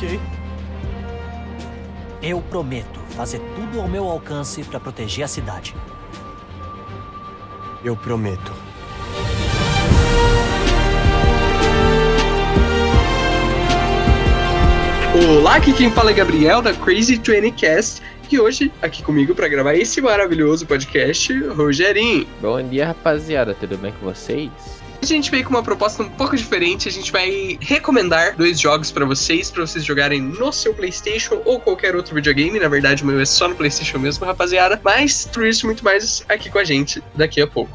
Ok. Eu prometo fazer tudo ao meu alcance para proteger a cidade. Eu prometo. Olá, aqui quem fala é Gabriel da Crazy 20 Cast e hoje aqui comigo para gravar esse maravilhoso podcast, Rogerinho. Bom dia, rapaziada, tudo bem com vocês? A gente veio com uma proposta um pouco diferente. A gente vai recomendar dois jogos para vocês, para vocês jogarem no seu PlayStation ou qualquer outro videogame. Na verdade, o meu é só no PlayStation mesmo, rapaziada. Mas tudo isso muito mais aqui com a gente daqui a pouco.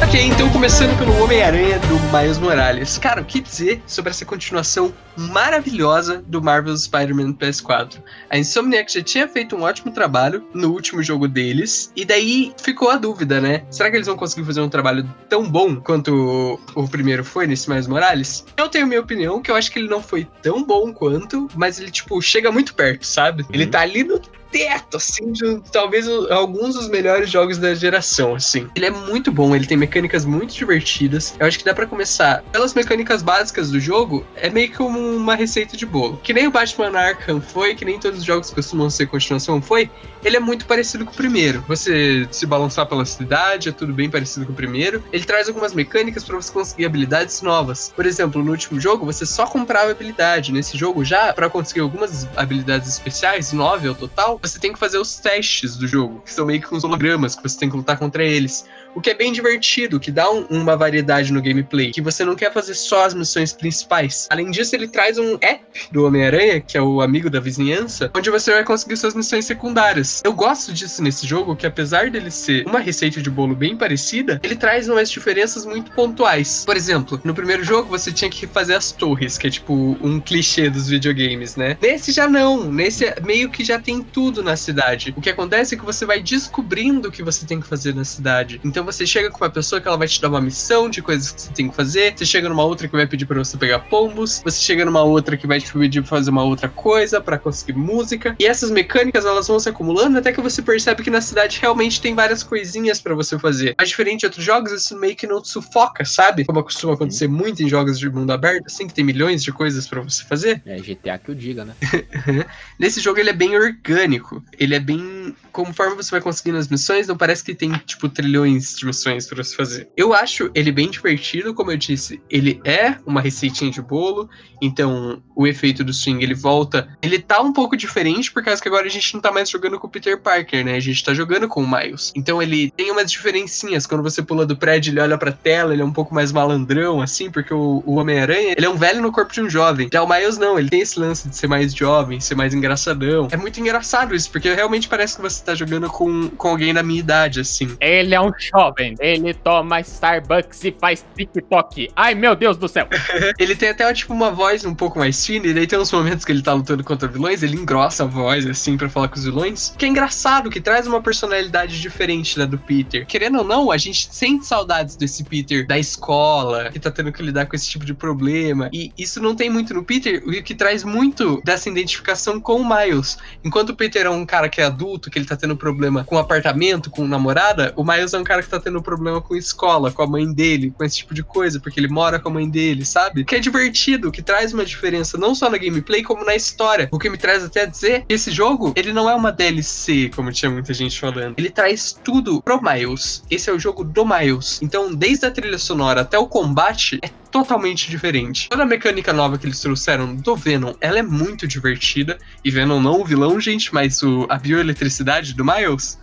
Ok, então começando pelo Homem-Aranha do Miles Morales. Cara, o que dizer sobre essa continuação maravilhosa do Marvel Spider-Man PS4? A Insomniac já tinha feito um ótimo trabalho no último jogo deles, e daí ficou a dúvida, né? Será que eles vão conseguir fazer um trabalho tão bom quanto o, o primeiro foi nesse Miles Morales? Eu tenho minha opinião, que eu acho que ele não foi tão bom quanto, mas ele, tipo, chega muito perto, sabe? Ele tá ali no teto, assim, de talvez alguns dos melhores jogos da geração, assim. Ele é muito bom, ele tem mecânicas muito divertidas. Eu acho que dá para começar pelas mecânicas básicas do jogo, é meio que uma receita de bolo. Que nem o Batman Arkham foi, que nem todos os jogos costumam ser continuação foi, ele é muito parecido com o primeiro. Você se balançar pela cidade, é tudo bem parecido com o primeiro. Ele traz algumas mecânicas para você conseguir habilidades novas. Por exemplo, no último jogo, você só comprava habilidade. Nesse jogo, já para conseguir algumas habilidades especiais, nove ao total, você tem que fazer os testes do jogo, que são meio que uns hologramas que você tem que lutar contra eles. O que é bem divertido, que dá um, uma variedade no gameplay, que você não quer fazer só as missões principais. Além disso, ele traz um app do Homem-Aranha, que é o amigo da vizinhança, onde você vai conseguir suas missões secundárias. Eu gosto disso nesse jogo, que apesar dele ser uma receita de bolo bem parecida, ele traz umas diferenças muito pontuais. Por exemplo, no primeiro jogo você tinha que fazer as torres, que é tipo um clichê dos videogames, né? Nesse já não, nesse meio que já tem tudo na cidade. O que acontece é que você vai descobrindo o que você tem que fazer na cidade. Então você chega com uma pessoa que ela vai te dar uma missão de coisas que você tem que fazer, você chega numa outra que vai pedir para você pegar pombos, você chega numa outra que vai te pedir pra fazer uma outra coisa para conseguir música. E essas mecânicas elas vão se acumulando até que você percebe que na cidade realmente tem várias coisinhas para você fazer. Mas diferente de outros jogos, isso meio que não te sufoca, sabe? Como costuma acontecer muito em jogos de mundo aberto, assim, que tem milhões de coisas para você fazer. É GTA que eu diga, né? Nesse jogo ele é bem orgânico. Ele é bem. Conforme você vai conseguindo as missões, não parece que tem, tipo, trilhões de missões para você fazer. Eu acho ele bem divertido, como eu disse. Ele é uma receitinha de bolo, então o efeito do swing ele volta. Ele tá um pouco diferente, por causa que agora a gente não tá mais jogando com o Peter Parker, né? A gente tá jogando com o Miles. Então ele tem umas diferencinhas. Quando você pula do prédio, ele olha pra tela, ele é um pouco mais malandrão, assim, porque o, o Homem-Aranha, ele é um velho no corpo de um jovem. Já o Miles não, ele tem esse lance de ser mais jovem, ser mais engraçadão. É muito engraçado isso, porque realmente parece que você tá jogando com, com alguém da minha idade, assim. Ele é um jovem, ele toma Starbucks e faz TikTok. Ai, meu Deus do céu. ele tem até, tipo, uma voz um pouco mais fina, e daí tem uns momentos que ele tá lutando contra vilões, ele engrossa a voz, assim, para falar com os vilões. Que é engraçado, que traz uma personalidade diferente da do Peter. Querendo ou não, a gente sente saudades desse Peter da escola, que tá tendo que lidar com esse tipo de problema. E isso não tem muito no Peter, o que traz muito dessa identificação com o Miles. Enquanto o Peter é um cara que é adulto, que ele tá tendo problema com apartamento, com namorada, o Miles é um cara que tá tendo problema com escola, com a mãe dele, com esse tipo de coisa, porque ele mora com a mãe dele, sabe? Que é divertido, que traz uma diferença não só na gameplay, como na história. O que me traz até a dizer que esse jogo, ele não é uma DLC, como tinha muita gente falando. Ele traz tudo pro Miles. Esse é o jogo do Miles. Então, desde a trilha sonora até o combate, é totalmente diferente. Toda a mecânica nova que eles trouxeram do Venom, ela é muito divertida. E Venom não o vilão, gente, mas o, a bioeletricidade do Miles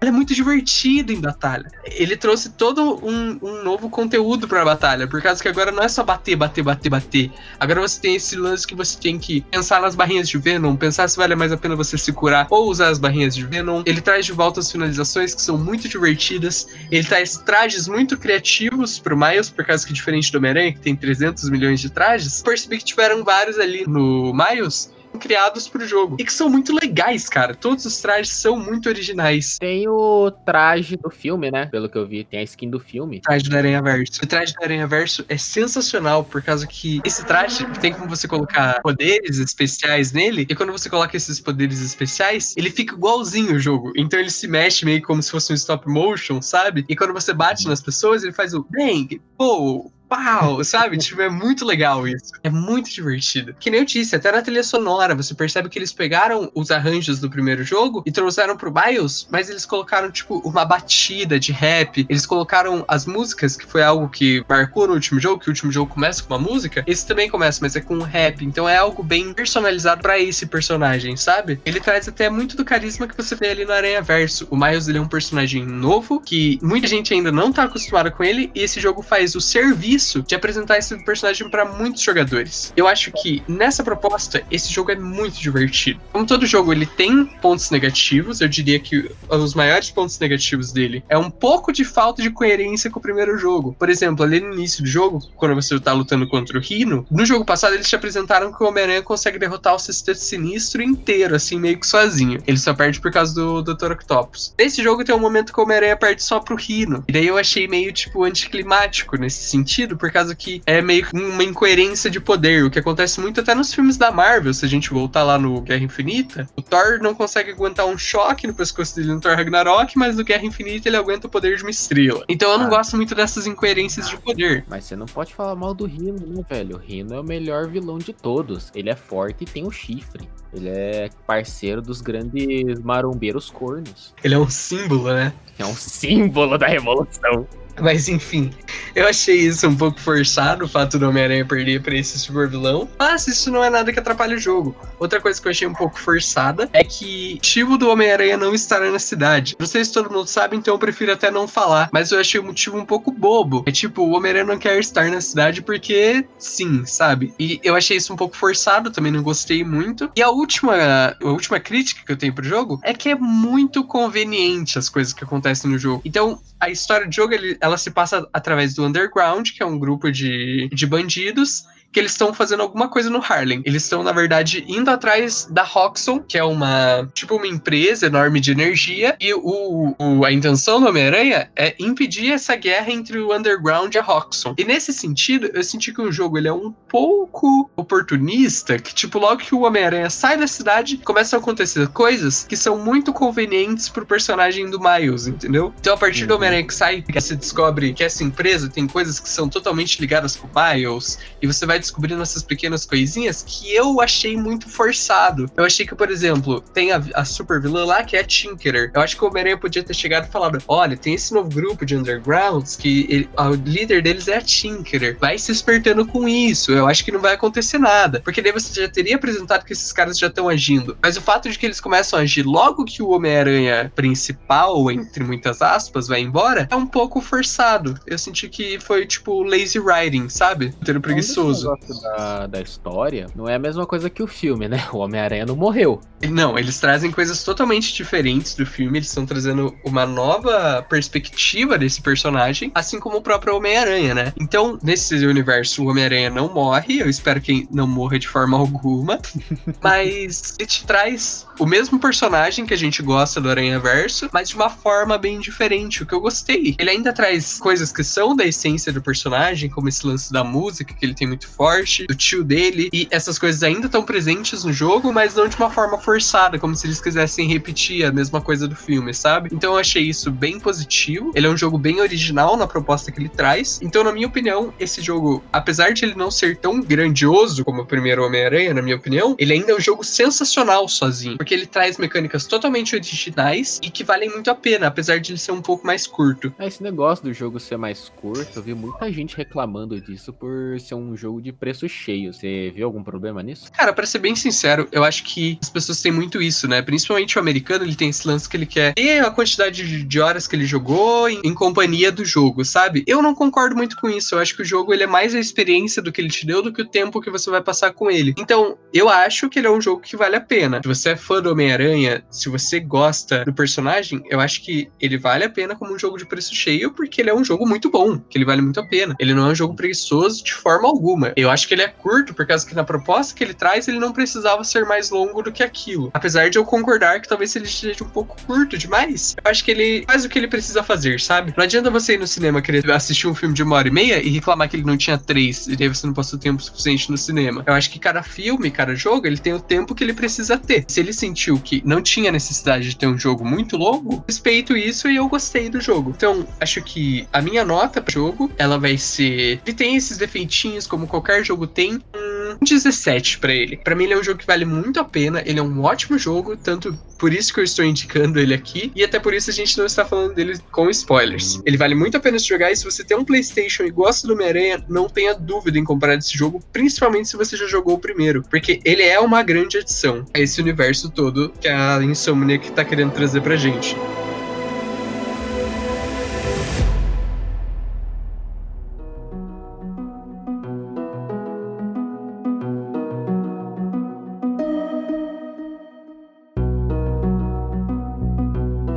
ela é muito divertida em batalha. Ele trouxe todo um, um novo conteúdo pra batalha, por causa que agora não é só bater, bater, bater, bater. Agora você tem esse lance que você tem que pensar nas barrinhas de Venom, pensar se vale mais a pena você se curar ou usar as barrinhas de Venom. Ele traz de volta as finalizações que são muito divertidas. Ele traz trajes muito criativos pro Miles, por causa que diferente do Homem-Aranha, que tem 300 milhões de trajes, percebi que tiveram vários ali no Miles criados pro jogo. E que são muito legais, cara. Todos os trajes são muito originais. Tem o traje do filme, né? Pelo que eu vi, tem a skin do filme. O traje do Aranha Verso. O traje do Aranha Verso é sensacional, por causa que esse traje tem como você colocar poderes especiais nele, e quando você coloca esses poderes especiais, ele fica igualzinho o jogo. Então ele se mexe meio como se fosse um stop motion, sabe? E quando você bate nas pessoas, ele faz o bang, pô, pau, sabe? tipo, é muito legal isso. É muito divertido. Que nem eu disse, até na trilha sonora, você percebe que eles pegaram os arranjos do primeiro jogo e trouxeram pro BIOS, mas eles colocaram, tipo, uma batida de rap. Eles colocaram as músicas, que foi algo que marcou no último jogo, que o último jogo começa com uma música. Esse também começa, mas é com rap. Então é algo bem personalizado para esse personagem, sabe? Ele traz até muito do carisma que você vê ali no Aranha Verso. O Miles, ele é um personagem novo, que muita gente ainda não tá acostumada com ele, e esse jogo faz o serviço de apresentar esse personagem para muitos jogadores. Eu acho que nessa proposta, esse jogo é muito divertido. Como todo jogo, ele tem pontos negativos, eu diria que os maiores pontos negativos dele é um pouco de falta de coerência com o primeiro jogo. Por exemplo, ali no início do jogo, quando você tá lutando contra o Rino, no jogo passado eles te apresentaram que o Homem-Aranha consegue derrotar o Sexteto Sinistro inteiro, assim, meio que sozinho. Ele só perde por causa do Dr. Octopus. Nesse jogo tem um momento que o Homem-Aranha perde só pro Rino. E daí eu achei meio, tipo, anticlimático nesse sentido, por causa que é meio uma incoerência de poder, o que acontece muito até nos filmes da Marvel, se a gente voltar lá no Guerra Infinita. O Thor não consegue aguentar um choque no pescoço dele no Thor Ragnarok, mas no Guerra Infinita ele aguenta o poder de uma estrela. Então eu não ah. gosto muito dessas incoerências de poder. Mas você não pode falar mal do Rino, né, velho? O Rino é o melhor vilão de todos. Ele é forte e tem o um chifre. Ele é parceiro dos grandes marombeiros cornos. Ele é um símbolo, né? É um símbolo da revolução. Mas enfim, eu achei isso um pouco forçado, o fato do Homem-Aranha perder pra esse super vilão. Mas isso não é nada que atrapalhe o jogo. Outra coisa que eu achei um pouco forçada é que o motivo do Homem-Aranha não estar na cidade. Não sei se todo mundo sabe, então eu prefiro até não falar. Mas eu achei o motivo um pouco bobo. É tipo, o Homem-Aranha não quer estar na cidade porque sim, sabe? E eu achei isso um pouco forçado, também não gostei muito. E a última, a última crítica que eu tenho pro jogo é que é muito conveniente as coisas que acontecem no jogo. Então, a história do jogo ele, ela se passa através do Underground, que é um grupo de, de bandidos que eles estão fazendo alguma coisa no Harlem. Eles estão, na verdade, indo atrás da Roxxon, que é uma, tipo, uma empresa enorme de energia, e o, o a intenção do Homem-Aranha é impedir essa guerra entre o Underground e a Roxxon. E nesse sentido, eu senti que o jogo ele é um pouco oportunista, que, tipo, logo que o Homem-Aranha sai da cidade, começam a acontecer coisas que são muito convenientes pro personagem do Miles, entendeu? Então, a partir uhum. do Homem-Aranha que sai, que você descobre que essa empresa tem coisas que são totalmente ligadas com o Miles, e você vai descobrindo essas pequenas coisinhas que eu achei muito forçado. Eu achei que, por exemplo, tem a, a super vilã lá que é a Tinkerer. Eu acho que o Homem-Aranha podia ter chegado e falado: olha, tem esse novo grupo de undergrounds que ele, o líder deles é a Tinkerer. Vai se espertando com isso. Eu acho que não vai acontecer nada. Porque daí você já teria apresentado que esses caras já estão agindo. Mas o fato de que eles começam a agir logo que o Homem-Aranha principal, entre muitas aspas, vai embora, é um pouco forçado. Eu senti que foi tipo lazy writing, sabe? Ter preguiçoso negócio da, da história não é a mesma coisa que o filme, né? O Homem-Aranha não morreu. Não, eles trazem coisas totalmente diferentes do filme, eles estão trazendo uma nova perspectiva desse personagem, assim como o próprio Homem-Aranha, né? Então, nesse universo, o Homem-Aranha não morre, eu espero que não morra de forma alguma, mas ele te traz o mesmo personagem que a gente gosta do Aranha Verso, mas de uma forma bem diferente, o que eu gostei. Ele ainda traz coisas que são da essência do personagem, como esse lance da música, que ele tem muito forte, do tio dele, e essas coisas ainda estão presentes no jogo, mas não de uma forma forçada, como se eles quisessem repetir a mesma coisa do filme, sabe? Então eu achei isso bem positivo. Ele é um jogo bem original na proposta que ele traz. Então, na minha opinião, esse jogo, apesar de ele não ser tão grandioso como o primeiro Homem-Aranha, na minha opinião, ele ainda é um jogo sensacional sozinho porque ele traz mecânicas totalmente originais e que valem muito a pena, apesar de ele ser um pouco mais curto. É, esse negócio do jogo ser mais curto, eu vi muita gente reclamando disso por ser um jogo de preço cheio. Você viu algum problema nisso? Cara, para ser bem sincero, eu acho que as pessoas têm muito isso, né? Principalmente o americano, ele tem esse lance que ele quer ter a quantidade de horas que ele jogou em, em companhia do jogo, sabe? Eu não concordo muito com isso. Eu acho que o jogo ele é mais a experiência do que ele te deu do que o tempo que você vai passar com ele. Então, eu acho que ele é um jogo que vale a pena. Se você é fã do Homem-Aranha, se você gosta do personagem, eu acho que ele vale a pena como um jogo de preço cheio, porque ele é um jogo muito bom, que ele vale muito a pena. Ele não é um jogo preguiçoso de forma alguma. Eu acho que ele é curto, por causa que na proposta que ele traz, ele não precisava ser mais longo do que aquilo. Apesar de eu concordar que talvez ele seja um pouco curto demais, eu acho que ele faz o que ele precisa fazer, sabe? Não adianta você ir no cinema querer assistir um filme de uma hora e meia e reclamar que ele não tinha três, e daí você não passou tempo suficiente no cinema. Eu acho que cada filme, cada jogo, ele tem o tempo que ele precisa ter. Se ele sentiu que não tinha necessidade de ter um jogo muito longo, respeito isso e eu gostei do jogo. Então, acho que a minha nota pro jogo, ela vai ser. Ele tem esses defeitinhos, como qualquer jogo tem. Um 17 para ele. Para mim, ele é um jogo que vale muito a pena. Ele é um ótimo jogo, tanto por isso que eu estou indicando ele aqui, e até por isso a gente não está falando dele com spoilers. Ele vale muito a pena se jogar, e se você tem um PlayStation e gosta do Homem-Aranha, não tenha dúvida em comprar esse jogo, principalmente se você já jogou o primeiro, porque ele é uma grande adição a esse universo todo que a Insomniac está querendo trazer pra gente.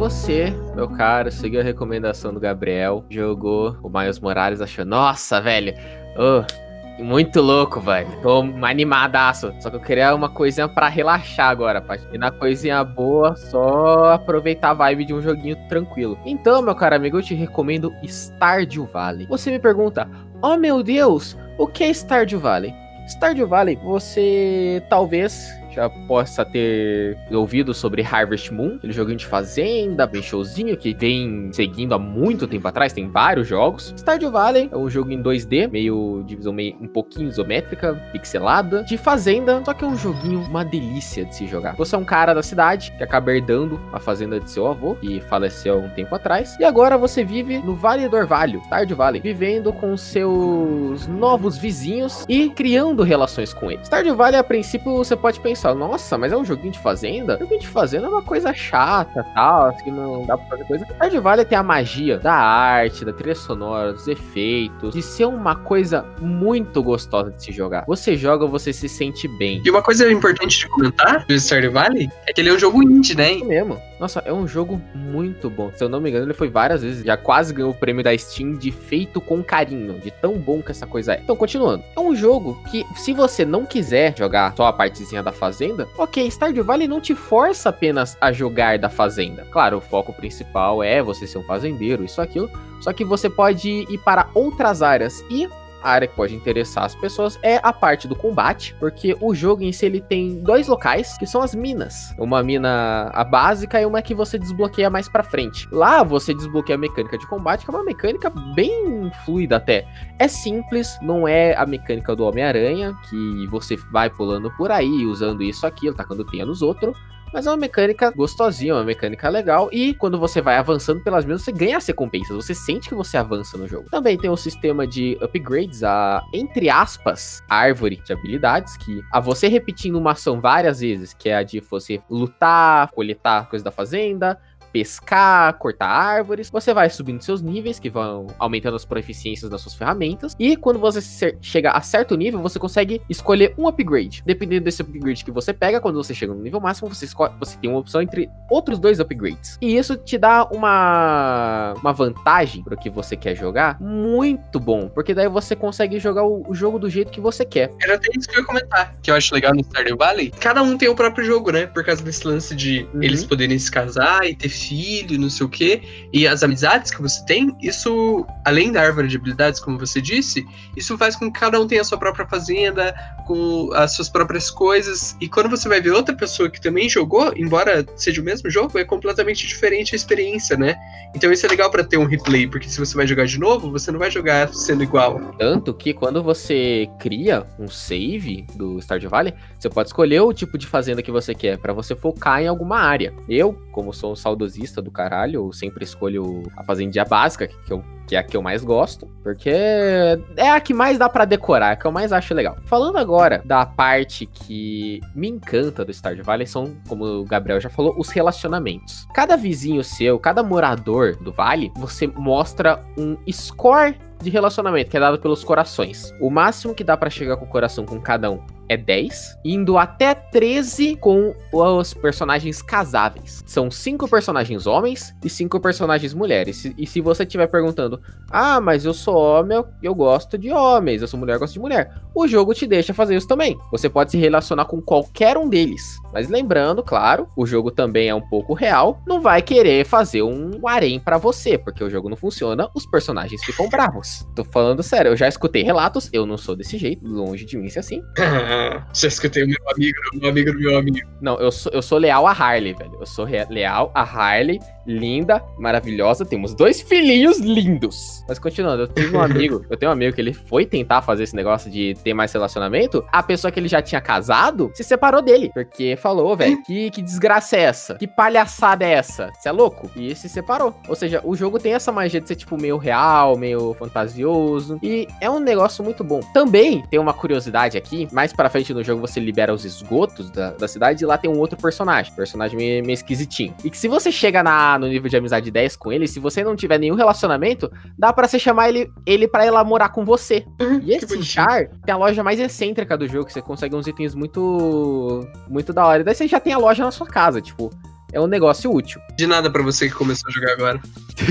Você, meu caro, seguiu a recomendação do Gabriel, jogou o Miles Morales, achou, nossa, velho, oh, muito louco, velho. Tô animadaço. Só que eu queria uma coisinha para relaxar agora, pra ir na coisinha boa, só aproveitar a vibe de um joguinho tranquilo. Então, meu caro amigo, eu te recomendo Stardew Valley. Você me pergunta, oh meu Deus, o que é Stardew Valley? Stardew Valley, você talvez já possa ter ouvido sobre Harvest Moon, aquele joguinho de fazenda, bem showzinho, que vem seguindo há muito tempo atrás, tem vários jogos. Stardew Valley é um jogo em 2D, meio divisão meio um pouquinho isométrica, pixelada, de fazenda, só que é um joguinho uma delícia de se jogar. Você é um cara da cidade que acaba herdando a fazenda de seu avô, que faleceu há um tempo atrás, e agora você vive no Vale do Orvalho, Stardew Valley, vivendo com seus novos vizinhos e criando relações com eles. Stardew Valley, a princípio, você pode pensar nossa, mas é um joguinho de fazenda? Joguinho de fazenda é uma coisa chata, tal, que não dá pra fazer coisa. Stardew Valley tem a magia da arte, da trilha sonora, dos efeitos, de ser uma coisa muito gostosa de se jogar. Você joga, você se sente bem. E uma coisa importante de comentar do Stardew Valley é que ele é um jogo indie, né? É mesmo. Nossa, é um jogo muito bom. Se eu não me engano, ele foi várias vezes. Já quase ganhou o prêmio da Steam de feito com carinho, de tão bom que essa coisa é. Então, continuando. É um jogo que, se você não quiser jogar só a partezinha da fazenda, ok, Stardew Valley não te força apenas a jogar da fazenda. Claro, o foco principal é você ser um fazendeiro, isso aquilo. Só que você pode ir para outras áreas e a área que pode interessar as pessoas é a parte do combate, porque o jogo em si ele tem dois locais que são as minas. Uma mina a básica e uma que você desbloqueia mais para frente. Lá você desbloqueia a mecânica de combate, que é uma mecânica bem fluida até. É simples, não é a mecânica do Homem-Aranha, que você vai pulando por aí, usando isso aquilo, tacando teia nos outros. Mas é uma mecânica gostosinha, uma mecânica legal. E quando você vai avançando pelas mesmas, você ganha as recompensas. Você sente que você avança no jogo. Também tem um sistema de upgrades, a, entre aspas, árvore de habilidades, que a você repetindo uma ação várias vezes, que é a de você lutar, coletar coisas da fazenda, pescar, cortar árvores. Você vai subindo seus níveis, que vão aumentando as proficiências das suas ferramentas. E quando você chega a certo nível, você consegue escolher um upgrade. Dependendo desse upgrade que você pega, quando você chega no nível máximo, você, você tem uma opção entre outros dois upgrades. E isso te dá uma, uma vantagem para o que você quer jogar muito bom. Porque daí você consegue jogar o, o, jogo do jeito que você quer. Era até isso que eu ia comentar, que eu acho legal no Stardew Valley. Cada um tem o próprio jogo, né? Por causa desse lance de uhum. eles poderem se casar e ter filho, não sei o quê, e as amizades que você tem, isso, além da árvore de habilidades, como você disse, isso faz com que cada um tenha a sua própria fazenda, com as suas próprias coisas, e quando você vai ver outra pessoa que também jogou, embora seja o mesmo jogo, é completamente diferente a experiência, né? Então isso é legal para ter um replay, porque se você vai jogar de novo, você não vai jogar sendo igual. Tanto que quando você cria um save do Stardew Valley, você pode escolher o tipo de fazenda que você quer para você focar em alguma área. Eu, como sou um saudosista saudosista do caralho, eu sempre escolho a fazendinha básica, que, eu, que é a que eu mais gosto, porque é a que mais dá para decorar, é a que eu mais acho legal. Falando agora da parte que me encanta do Stardew Valley, são, como o Gabriel já falou, os relacionamentos. Cada vizinho seu, cada morador do vale, você mostra um score de relacionamento, que é dado pelos corações. O máximo que dá para chegar com o coração com cada um é 10, indo até 13 com os personagens casáveis. São 5 personagens homens e 5 personagens mulheres. E se você estiver perguntando, ah, mas eu sou homem, eu gosto de homens, eu sou mulher, eu gosto de mulher. O jogo te deixa fazer isso também. Você pode se relacionar com qualquer um deles. Mas lembrando, claro, o jogo também é um pouco real. Não vai querer fazer um harém para você, porque o jogo não funciona, os personagens ficam bravos. Tô falando sério, eu já escutei relatos, eu não sou desse jeito, longe de mim ser assim. já escutei o meu amigo, o meu amigo do meu amigo. Não, eu sou, eu sou leal a Harley, velho. Eu sou leal a Harley linda, maravilhosa. Temos dois filhinhos lindos. Mas continuando, eu tenho um amigo, eu tenho um amigo que ele foi tentar fazer esse negócio de ter mais relacionamento. A pessoa que ele já tinha casado se separou dele. Porque falou, velho, que, que desgraça é essa? Que palhaçada é essa? Você é louco? E se separou. Ou seja, o jogo tem essa magia de ser, tipo, meio real, meio fantasioso. E é um negócio muito bom. Também tem uma curiosidade aqui. Mais pra frente no jogo você libera os esgotos da, da cidade. E lá tem um outro personagem. Personagem meio, meio esquisitinho. E que se você chega na no nível de amizade 10 com ele, se você não tiver nenhum relacionamento, dá para você chamar ele, ele para ir lá morar com você. Uhum, e esse char tem a loja mais excêntrica do jogo, que você consegue uns itens muito muito da hora. E daí você já tem a loja na sua casa, tipo, é um negócio útil. De nada para você que começou a jogar agora.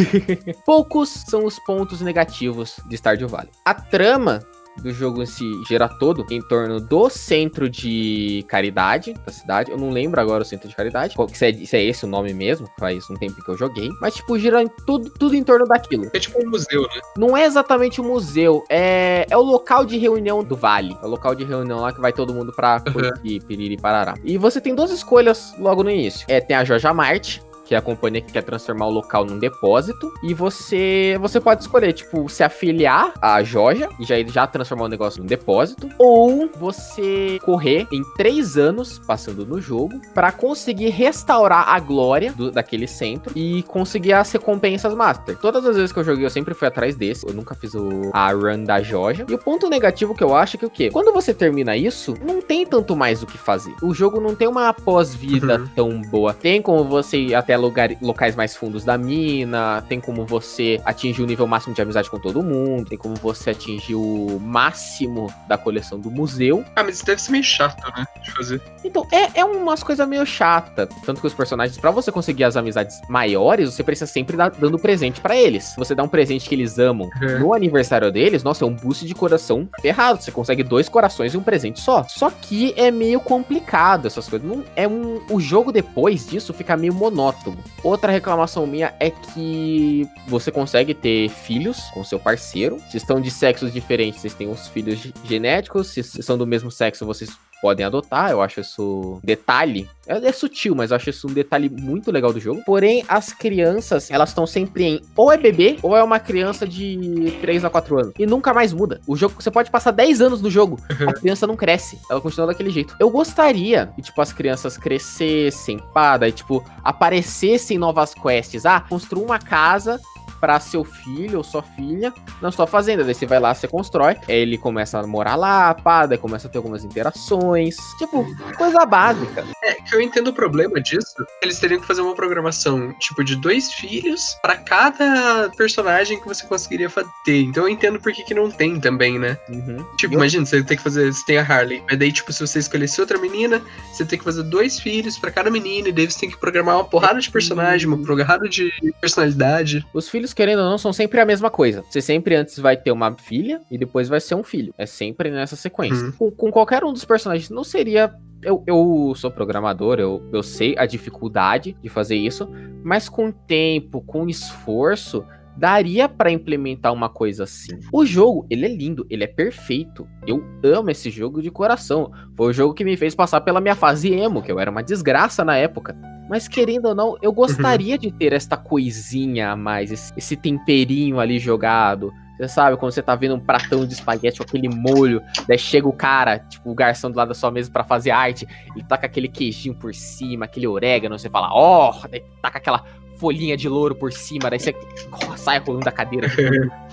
Poucos são os pontos negativos de Stardew Valley. A trama do jogo si gira todo em torno do centro de caridade da cidade. Eu não lembro agora o centro de caridade. Se é, se é esse o nome mesmo, faz um tempo que eu joguei. Mas, tipo, gira em tudo, tudo em torno daquilo. É tipo um museu, né? Não é exatamente um museu, é, é o local de reunião do vale. É o local de reunião lá que vai todo mundo pra curtir, uhum. piriri, parará. E você tem duas escolhas logo no início. É, tem a Georgia Marte, que é a companhia que quer transformar o local num depósito. E você você pode escolher, tipo, se afiliar à Joja e já, já transformar o negócio num depósito. Ou você correr em três anos, passando no jogo, para conseguir restaurar a glória do, daquele centro e conseguir as recompensas Master. Todas as vezes que eu joguei, eu sempre fui atrás desse. Eu nunca fiz o, a run da Joja. E o ponto negativo que eu acho é que o quê? Quando você termina isso, não tem tanto mais o que fazer. O jogo não tem uma pós-vida uhum. tão boa. Tem como você ir até lugar, locais mais fundos da mina, tem como você atingir o nível máximo de amizade com todo mundo, tem como você atingir o máximo da coleção do museu. Ah, mas isso deve ser meio chato, né? De fazer. Então, é, é umas coisas meio chata. Tanto que os personagens, para você conseguir as amizades maiores, você precisa sempre dar dando presente para eles. Você dá um presente que eles amam uhum. no aniversário deles, nossa, é um boost de coração ferrado. Você consegue dois corações e um presente só. Só que é meio complicado essas coisas. Não, é um, o jogo depois disso fica meio monótono. Outra reclamação minha é que você consegue ter filhos com seu parceiro. Se estão de sexos diferentes, vocês têm os filhos genéticos. Se são do mesmo sexo, vocês podem adotar. Eu acho isso detalhe. É, é, sutil, mas eu acho isso um detalhe muito legal do jogo. Porém, as crianças, elas estão sempre em ou é bebê ou é uma criança de 3 a 4 anos. E nunca mais muda. O jogo, você pode passar 10 anos no jogo, a criança não cresce. Ela continua daquele jeito. Eu gostaria que, tipo, as crianças crescessem, pá, daí, tipo, aparecessem novas quests. Ah, construa uma casa para seu filho ou sua filha na sua fazenda. Daí você vai lá, você constrói, ele começa a morar lá, pá, daí começa a ter algumas interações. Tipo, coisa básica. É, que eu entendo o problema disso. Eles teriam que fazer uma programação, tipo, de dois filhos para cada personagem que você conseguiria ter. Então eu entendo por que, que não tem também, né? Uhum. Tipo, eu... imagina, você tem que fazer. Você tem a Harley. Mas daí, tipo, se você escolhesse outra menina, você tem que fazer dois filhos para cada menina. E daí você tem que programar uma porrada de personagem, uma porrada de personalidade. Os filhos filhos, querendo ou não, são sempre a mesma coisa. Você sempre antes vai ter uma filha e depois vai ser um filho. É sempre nessa sequência. Uhum. Com, com, qualquer um dos personagens, não seria. Eu, eu sou programador, eu, eu sei a dificuldade de fazer isso, mas com tempo, com esforço, daria para implementar uma coisa assim. O jogo, ele é lindo, ele é perfeito. Eu amo esse jogo de coração. Foi o jogo que me fez passar pela minha fase emo, que eu era uma desgraça na época. Mas querendo ou não, eu gostaria uhum. de ter esta coisinha a mais, esse, esse temperinho ali jogado. Você sabe, quando você tá vendo um pratão de espaguete com aquele molho, daí chega o cara, tipo, o garçom do lado da sua mesa para fazer arte, ele taca aquele queijinho por cima, aquele orégano, você fala, ó, oh! daí taca aquela folhinha de louro por cima, daí você oh, sai rolando da cadeira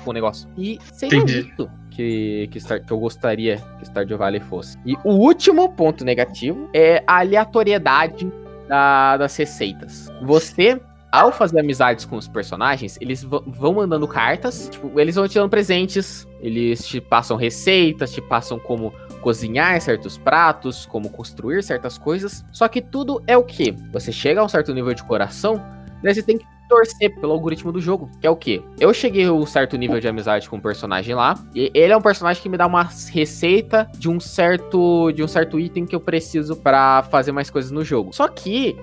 com o negócio. E seria Entendi. isso que, que, Star, que eu gostaria que Stardew Valley fosse. E o último ponto negativo é a aleatoriedade da, das receitas. Você ao fazer amizades com os personagens, eles vão mandando cartas, tipo, eles vão te dando presentes, eles te passam receitas, te passam como cozinhar certos pratos, como construir certas coisas. Só que tudo é o que? Você chega a um certo nível de coração, daí você tem que torcer pelo algoritmo do jogo, que é o quê? Eu cheguei a um certo nível de amizade com um personagem lá, e ele é um personagem que me dá uma receita de um certo de um certo item que eu preciso para fazer mais coisas no jogo. Só que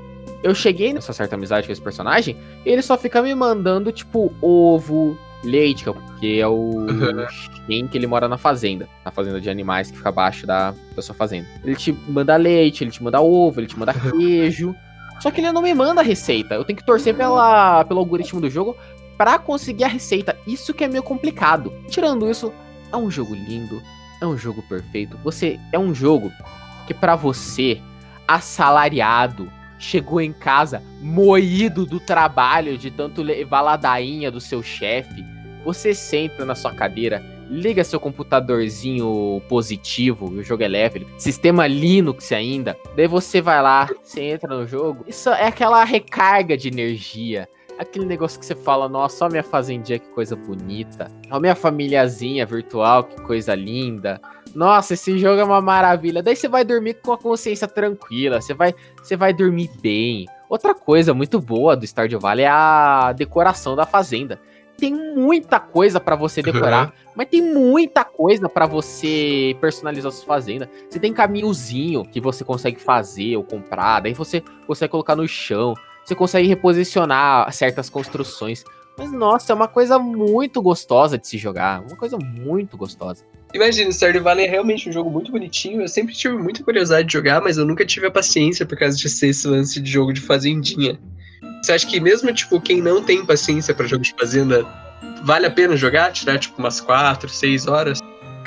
eu cheguei nessa certa amizade com esse personagem, e ele só fica me mandando tipo ovo, leite, que é o uhum. Shen que ele mora na fazenda, na fazenda de animais que fica abaixo da, da sua fazenda. Ele te manda leite, ele te manda ovo, ele te manda queijo. Só que ele não me manda a receita. Eu tenho que torcer pela, pelo algoritmo do jogo para conseguir a receita. Isso que é meio complicado. Tirando isso, é um jogo lindo, é um jogo perfeito. Você é um jogo que para você, assalariado, chegou em casa moído do trabalho de tanto levar ladainha do seu chefe, você senta na sua cadeira, liga seu computadorzinho positivo, o jogo é leve, sistema Linux ainda, daí você vai lá, você entra no jogo, isso é aquela recarga de energia. Aquele negócio que você fala, nossa, ó minha fazendinha, que coisa bonita. Ó minha famíliazinha virtual, que coisa linda nossa, esse jogo é uma maravilha. Daí você vai dormir com a consciência tranquila, você vai, você vai dormir bem. Outra coisa muito boa do Stardew Valley é a decoração da fazenda. Tem muita coisa para você decorar, uhum. mas tem muita coisa para você personalizar sua fazenda. Você tem caminhozinho que você consegue fazer ou comprar, daí você consegue colocar no chão. Você consegue reposicionar certas construções. Mas nossa, é uma coisa muito gostosa de se jogar, uma coisa muito gostosa. Imagina, Stardew Valley é realmente um jogo muito bonitinho. Eu sempre tive muita curiosidade de jogar, mas eu nunca tive a paciência por causa de ser esse lance de jogo de fazendinha. Você acha que mesmo, tipo, quem não tem paciência para jogo de fazenda, vale a pena jogar? Tirar, tipo, umas 4, 6 horas?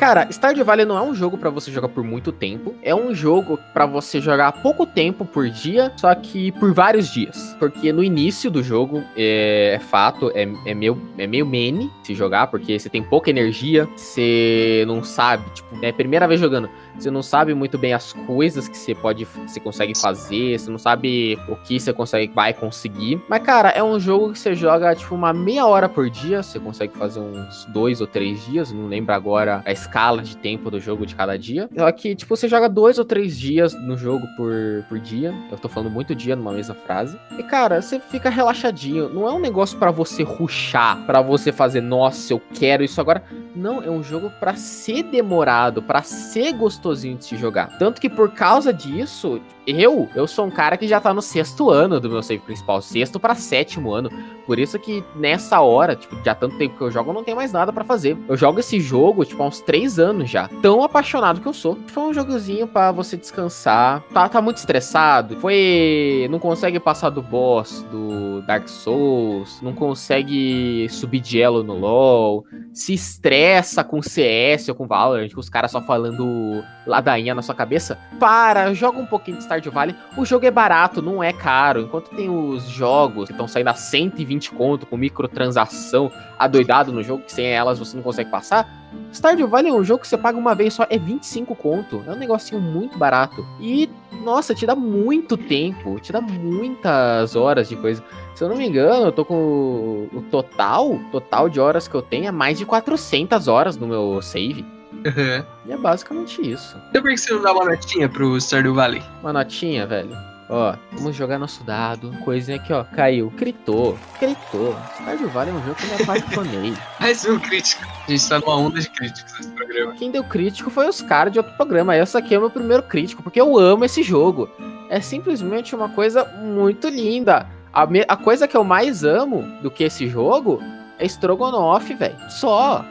Cara, Stardew Valley não é um jogo para você jogar por muito tempo. É um jogo para você jogar pouco tempo por dia, só que por vários dias. Porque no início do jogo, é, é fato, é, é, meio, é meio mene se jogar, porque você tem pouca energia, você não sabe, tipo, é a primeira vez jogando você não sabe muito bem as coisas que você pode, você consegue fazer, você não sabe o que você consegue, vai conseguir. Mas, cara, é um jogo que você joga, tipo, uma meia hora por dia, você consegue fazer uns dois ou três dias, não lembro agora a escala de tempo do jogo de cada dia. Só que, tipo, você joga dois ou três dias no jogo por, por dia, eu tô falando muito dia numa mesma frase. E, cara, você fica relaxadinho, não é um negócio para você ruxar, para você fazer, nossa, eu quero isso agora. Não, é um jogo para ser demorado, para ser gostosinho de se jogar. Tanto que por causa disso, eu, eu sou um cara que já tá no sexto ano do meu save principal, sexto para sétimo ano. Por isso que nessa hora, tipo, já tanto tempo que eu jogo, eu não tenho mais nada para fazer. Eu jogo esse jogo, tipo, há uns três anos já. Tão apaixonado que eu sou. Foi um jogozinho para você descansar. Tá, tá muito estressado. Foi. Não consegue passar do boss do Dark Souls. Não consegue subir de elo no LoL. Se estressa com CS ou com Valorant, com os caras só falando ladainha na sua cabeça. Para, joga um pouquinho de Stardew Valley, o jogo é barato, não é caro. Enquanto tem os jogos que estão saindo a 120 conto com microtransação adoidado no jogo, que sem elas você não consegue passar. Stardew Valley é um jogo que você paga uma vez só, é 25 conto. É um negocinho muito barato. E, nossa, te dá muito tempo, te dá muitas horas de coisa. Se eu não me engano, eu tô com o total, total de horas que eu tenho é mais de 400 horas no meu save. Uhum. E é basicamente isso. Então por que você não dá uma notinha pro Stardew Valley? Uma notinha, velho? Ó, vamos jogar nosso dado. Coisinha aqui, ó. Caiu. Critou. Critou. Stardew Valley é um jogo que eu me apaixonei. Mais um crítico. A gente tá numa onda de críticos nesse programa. Quem deu crítico foi os caras de outro programa. Esse aqui é o meu primeiro crítico, porque eu amo esse jogo. É simplesmente uma coisa muito linda. A, me... a coisa que eu mais amo do que esse jogo é Strogonoff, velho. Só.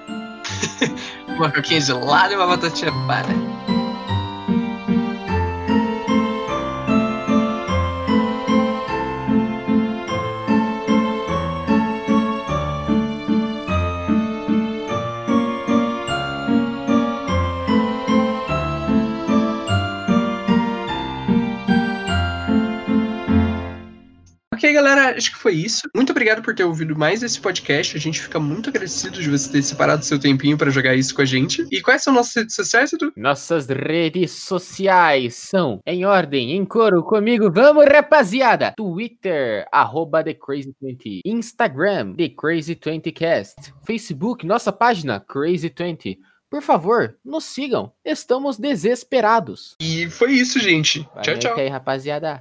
uma coquinha gelada e uma batatinha para. Acho que foi isso. Muito obrigado por ter ouvido mais esse podcast. A gente fica muito agradecido de você ter separado seu tempinho para jogar isso com a gente. E quais são nossas redes sociais, Edu? Nossas redes sociais são em ordem, em coro comigo. Vamos, rapaziada! Twitter, arroba TheCrazy20. Instagram, TheCrazy20Cast. Facebook, nossa página, Crazy20. por favor, nos sigam. Estamos desesperados. E foi isso, gente. Valeu tchau, tchau. aí, rapaziada.